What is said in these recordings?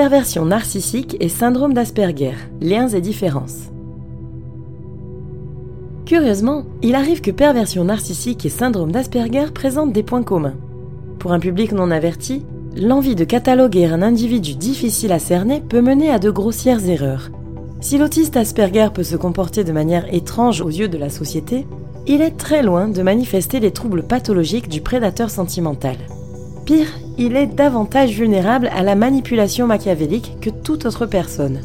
Perversion narcissique et syndrome d'Asperger, liens et différences. Curieusement, il arrive que perversion narcissique et syndrome d'Asperger présentent des points communs. Pour un public non averti, l'envie de cataloguer un individu difficile à cerner peut mener à de grossières erreurs. Si l'autiste Asperger peut se comporter de manière étrange aux yeux de la société, il est très loin de manifester les troubles pathologiques du prédateur sentimental. Pire, il est davantage vulnérable à la manipulation machiavélique que toute autre personne.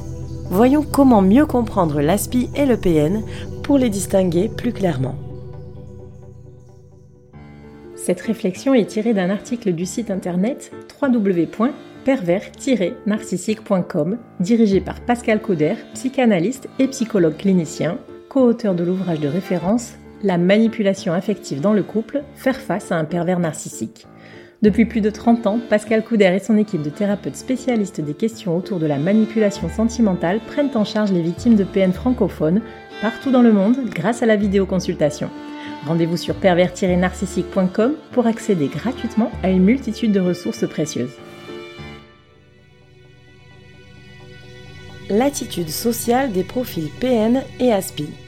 Voyons comment mieux comprendre l'ASPI et le PN pour les distinguer plus clairement. Cette réflexion est tirée d'un article du site internet www.pervers-narcissique.com dirigé par Pascal Cauder, psychanalyste et psychologue clinicien, co-auteur de l'ouvrage de référence La manipulation affective dans le couple, faire face à un pervers narcissique. Depuis plus de 30 ans, Pascal Couder et son équipe de thérapeutes spécialistes des questions autour de la manipulation sentimentale prennent en charge les victimes de PN francophones partout dans le monde grâce à la vidéoconsultation. Rendez-vous sur pervers-narcissique.com pour accéder gratuitement à une multitude de ressources précieuses. L'attitude sociale des profils PN et ASPI.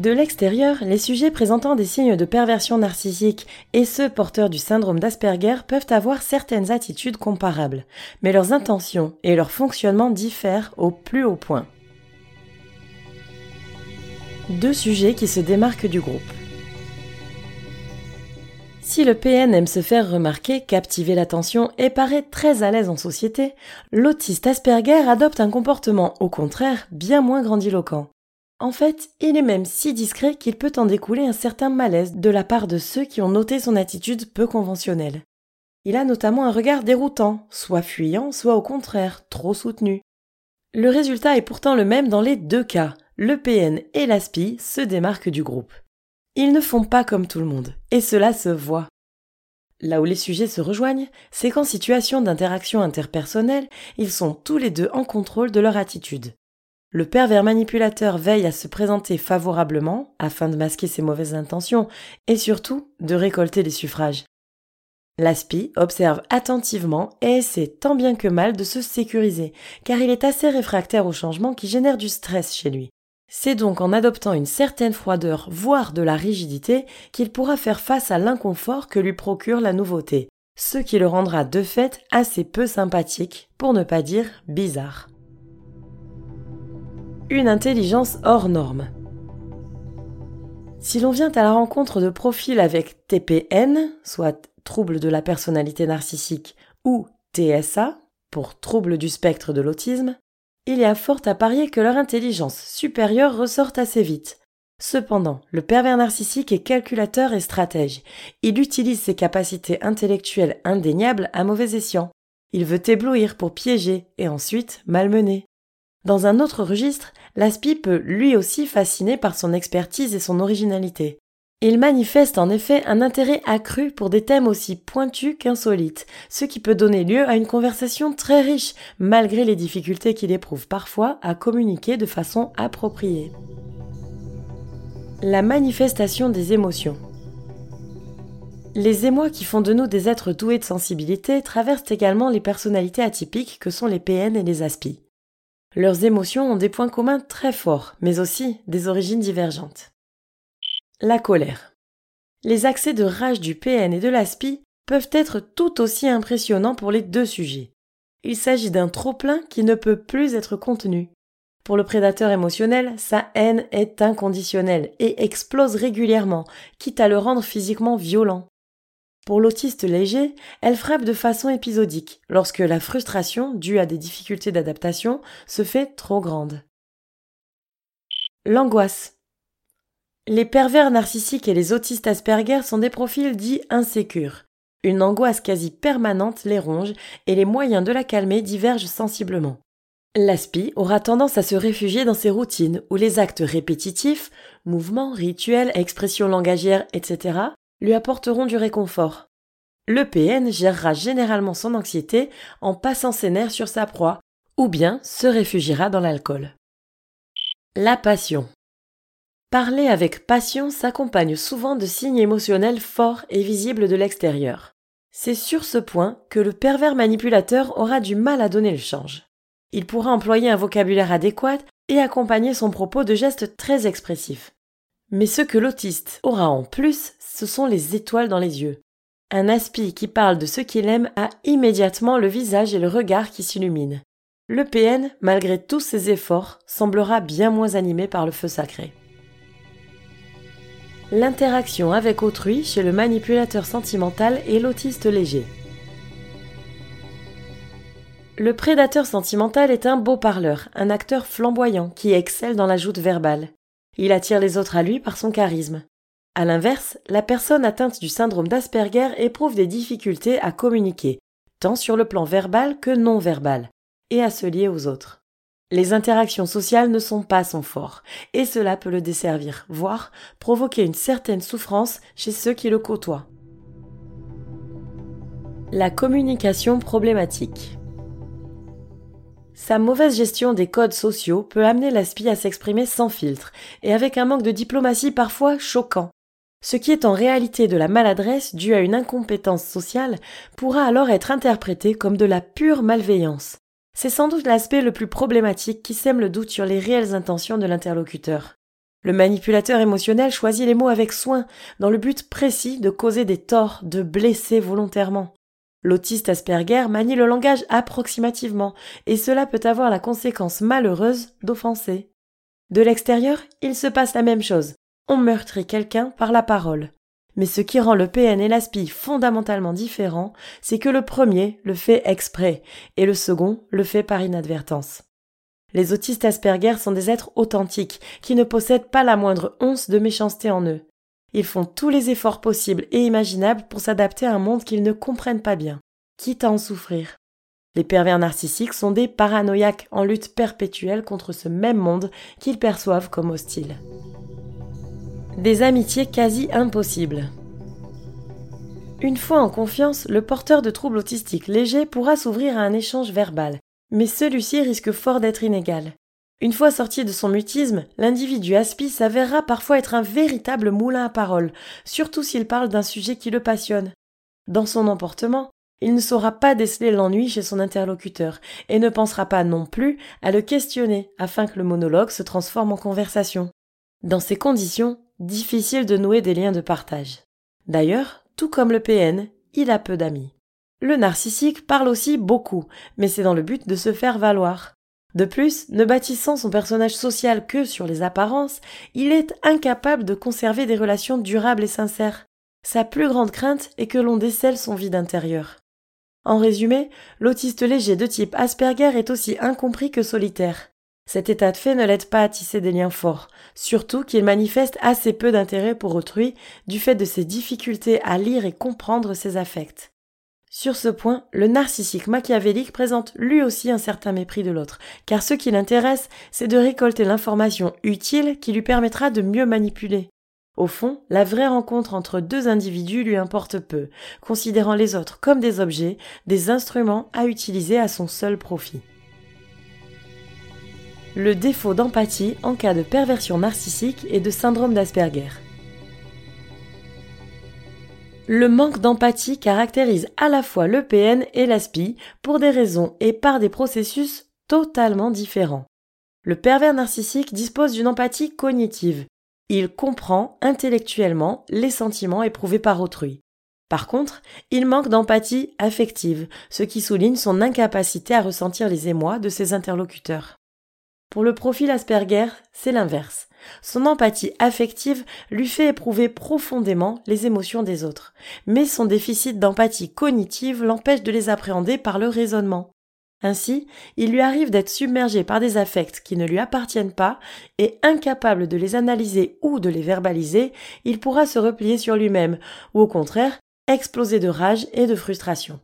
De l'extérieur, les sujets présentant des signes de perversion narcissique et ceux porteurs du syndrome d'Asperger peuvent avoir certaines attitudes comparables, mais leurs intentions et leur fonctionnement diffèrent au plus haut point. Deux sujets qui se démarquent du groupe. Si le PN aime se faire remarquer, captiver l'attention et paraît très à l'aise en société, l'autiste Asperger adopte un comportement au contraire bien moins grandiloquent. En fait, il est même si discret qu'il peut en découler un certain malaise de la part de ceux qui ont noté son attitude peu conventionnelle. Il a notamment un regard déroutant, soit fuyant, soit au contraire, trop soutenu. Le résultat est pourtant le même dans les deux cas. Le PN et l'ASPI se démarquent du groupe. Ils ne font pas comme tout le monde, et cela se voit. Là où les sujets se rejoignent, c'est qu'en situation d'interaction interpersonnelle, ils sont tous les deux en contrôle de leur attitude. Le pervers manipulateur veille à se présenter favorablement afin de masquer ses mauvaises intentions et surtout de récolter les suffrages. L'aspi observe attentivement et essaie tant bien que mal de se sécuriser, car il est assez réfractaire au changement qui génère du stress chez lui. C'est donc en adoptant une certaine froideur, voire de la rigidité, qu'il pourra faire face à l'inconfort que lui procure la nouveauté, ce qui le rendra de fait assez peu sympathique, pour ne pas dire bizarre une intelligence hors norme. Si l'on vient à la rencontre de profils avec TPN, soit trouble de la personnalité narcissique, ou TSA, pour trouble du spectre de l'autisme, il y a fort à parier que leur intelligence supérieure ressorte assez vite. Cependant, le pervers narcissique est calculateur et stratège. Il utilise ses capacités intellectuelles indéniables à mauvais escient. Il veut éblouir pour piéger et ensuite malmener. Dans un autre registre, l'aspi peut lui aussi fasciner par son expertise et son originalité. Il manifeste en effet un intérêt accru pour des thèmes aussi pointus qu'insolites, ce qui peut donner lieu à une conversation très riche, malgré les difficultés qu'il éprouve parfois à communiquer de façon appropriée. La manifestation des émotions. Les émois qui font de nous des êtres doués de sensibilité traversent également les personnalités atypiques que sont les PN et les ASPI. Leurs émotions ont des points communs très forts, mais aussi des origines divergentes. La colère. Les accès de rage du PN et de l'ASPI peuvent être tout aussi impressionnants pour les deux sujets. Il s'agit d'un trop-plein qui ne peut plus être contenu. Pour le prédateur émotionnel, sa haine est inconditionnelle et explose régulièrement, quitte à le rendre physiquement violent. Pour l'autiste léger, elle frappe de façon épisodique, lorsque la frustration, due à des difficultés d'adaptation, se fait trop grande. L'angoisse. Les pervers narcissiques et les autistes Asperger sont des profils dits insécures. Une angoisse quasi permanente les ronge et les moyens de la calmer divergent sensiblement. L'aspi aura tendance à se réfugier dans ses routines où les actes répétitifs, mouvements, rituels, expressions langagières, etc., lui apporteront du réconfort. Le PN gérera généralement son anxiété en passant ses nerfs sur sa proie, ou bien se réfugiera dans l'alcool. La passion. Parler avec passion s'accompagne souvent de signes émotionnels forts et visibles de l'extérieur. C'est sur ce point que le pervers manipulateur aura du mal à donner le change. Il pourra employer un vocabulaire adéquat et accompagner son propos de gestes très expressifs. Mais ce que l'autiste aura en plus, ce sont les étoiles dans les yeux. Un aspi qui parle de ce qu'il aime a immédiatement le visage et le regard qui s'illuminent. Le PN, malgré tous ses efforts, semblera bien moins animé par le feu sacré. L'interaction avec autrui chez le manipulateur sentimental et l'autiste léger. Le prédateur sentimental est un beau parleur, un acteur flamboyant qui excelle dans la joute verbale. Il attire les autres à lui par son charisme. À l'inverse, la personne atteinte du syndrome d'Asperger éprouve des difficultés à communiquer, tant sur le plan verbal que non verbal, et à se lier aux autres. Les interactions sociales ne sont pas son fort, et cela peut le desservir, voire provoquer une certaine souffrance chez ceux qui le côtoient. La communication problématique. Sa mauvaise gestion des codes sociaux peut amener l'aspi à s'exprimer sans filtre, et avec un manque de diplomatie parfois choquant. Ce qui est en réalité de la maladresse due à une incompétence sociale pourra alors être interprété comme de la pure malveillance, c'est sans doute l'aspect le plus problématique qui sème le doute sur les réelles intentions de l'interlocuteur. Le manipulateur émotionnel choisit les mots avec soin, dans le but précis de causer des torts, de blesser volontairement. L'autiste Asperger manie le langage approximativement, et cela peut avoir la conséquence malheureuse d'offenser. De l'extérieur, il se passe la même chose. On meurtrit quelqu'un par la parole. Mais ce qui rend le PN et l'ASPI fondamentalement différents, c'est que le premier le fait exprès et le second le fait par inadvertance. Les autistes Asperger sont des êtres authentiques qui ne possèdent pas la moindre once de méchanceté en eux. Ils font tous les efforts possibles et imaginables pour s'adapter à un monde qu'ils ne comprennent pas bien, quitte à en souffrir. Les pervers narcissiques sont des paranoïaques en lutte perpétuelle contre ce même monde qu'ils perçoivent comme hostile. Des amitiés quasi impossibles. Une fois en confiance, le porteur de troubles autistiques légers pourra s'ouvrir à un échange verbal, mais celui-ci risque fort d'être inégal. Une fois sorti de son mutisme, l'individu aspi s'avérera parfois être un véritable moulin à paroles, surtout s'il parle d'un sujet qui le passionne. Dans son emportement, il ne saura pas déceler l'ennui chez son interlocuteur et ne pensera pas non plus à le questionner afin que le monologue se transforme en conversation. Dans ces conditions, difficile de nouer des liens de partage. D'ailleurs, tout comme le PN, il a peu d'amis. Le narcissique parle aussi beaucoup, mais c'est dans le but de se faire valoir. De plus, ne bâtissant son personnage social que sur les apparences, il est incapable de conserver des relations durables et sincères. Sa plus grande crainte est que l'on décèle son vide intérieur. En résumé, l'autiste léger de type Asperger est aussi incompris que solitaire. Cet état de fait ne l'aide pas à tisser des liens forts, surtout qu'il manifeste assez peu d'intérêt pour autrui du fait de ses difficultés à lire et comprendre ses affects. Sur ce point, le narcissique machiavélique présente lui aussi un certain mépris de l'autre, car ce qui l'intéresse, c'est de récolter l'information utile qui lui permettra de mieux manipuler. Au fond, la vraie rencontre entre deux individus lui importe peu, considérant les autres comme des objets, des instruments à utiliser à son seul profit le défaut d'empathie en cas de perversion narcissique et de syndrome d'Asperger. Le manque d'empathie caractérise à la fois le PN et l'ASPI pour des raisons et par des processus totalement différents. Le pervers narcissique dispose d'une empathie cognitive. Il comprend intellectuellement les sentiments éprouvés par autrui. Par contre, il manque d'empathie affective, ce qui souligne son incapacité à ressentir les émois de ses interlocuteurs. Pour le profil Asperger, c'est l'inverse. Son empathie affective lui fait éprouver profondément les émotions des autres, mais son déficit d'empathie cognitive l'empêche de les appréhender par le raisonnement. Ainsi, il lui arrive d'être submergé par des affects qui ne lui appartiennent pas et incapable de les analyser ou de les verbaliser, il pourra se replier sur lui-même ou au contraire exploser de rage et de frustration.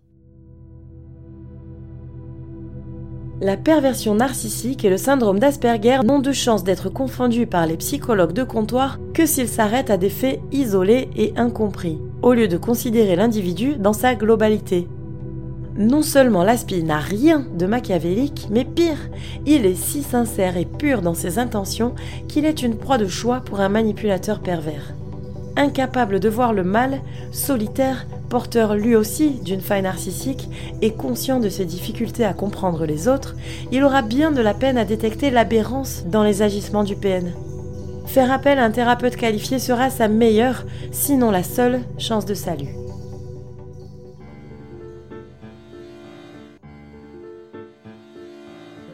La perversion narcissique et le syndrome d'Asperger n'ont de chance d'être confondus par les psychologues de comptoir que s'ils s'arrêtent à des faits isolés et incompris, au lieu de considérer l'individu dans sa globalité. Non seulement l'aspi n'a rien de machiavélique, mais pire, il est si sincère et pur dans ses intentions qu'il est une proie de choix pour un manipulateur pervers. Incapable de voir le mal, solitaire, porteur lui aussi d'une faille narcissique et conscient de ses difficultés à comprendre les autres, il aura bien de la peine à détecter l'aberrance dans les agissements du PN. Faire appel à un thérapeute qualifié sera sa meilleure, sinon la seule, chance de salut.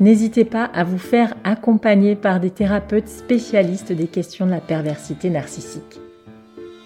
N'hésitez pas à vous faire accompagner par des thérapeutes spécialistes des questions de la perversité narcissique.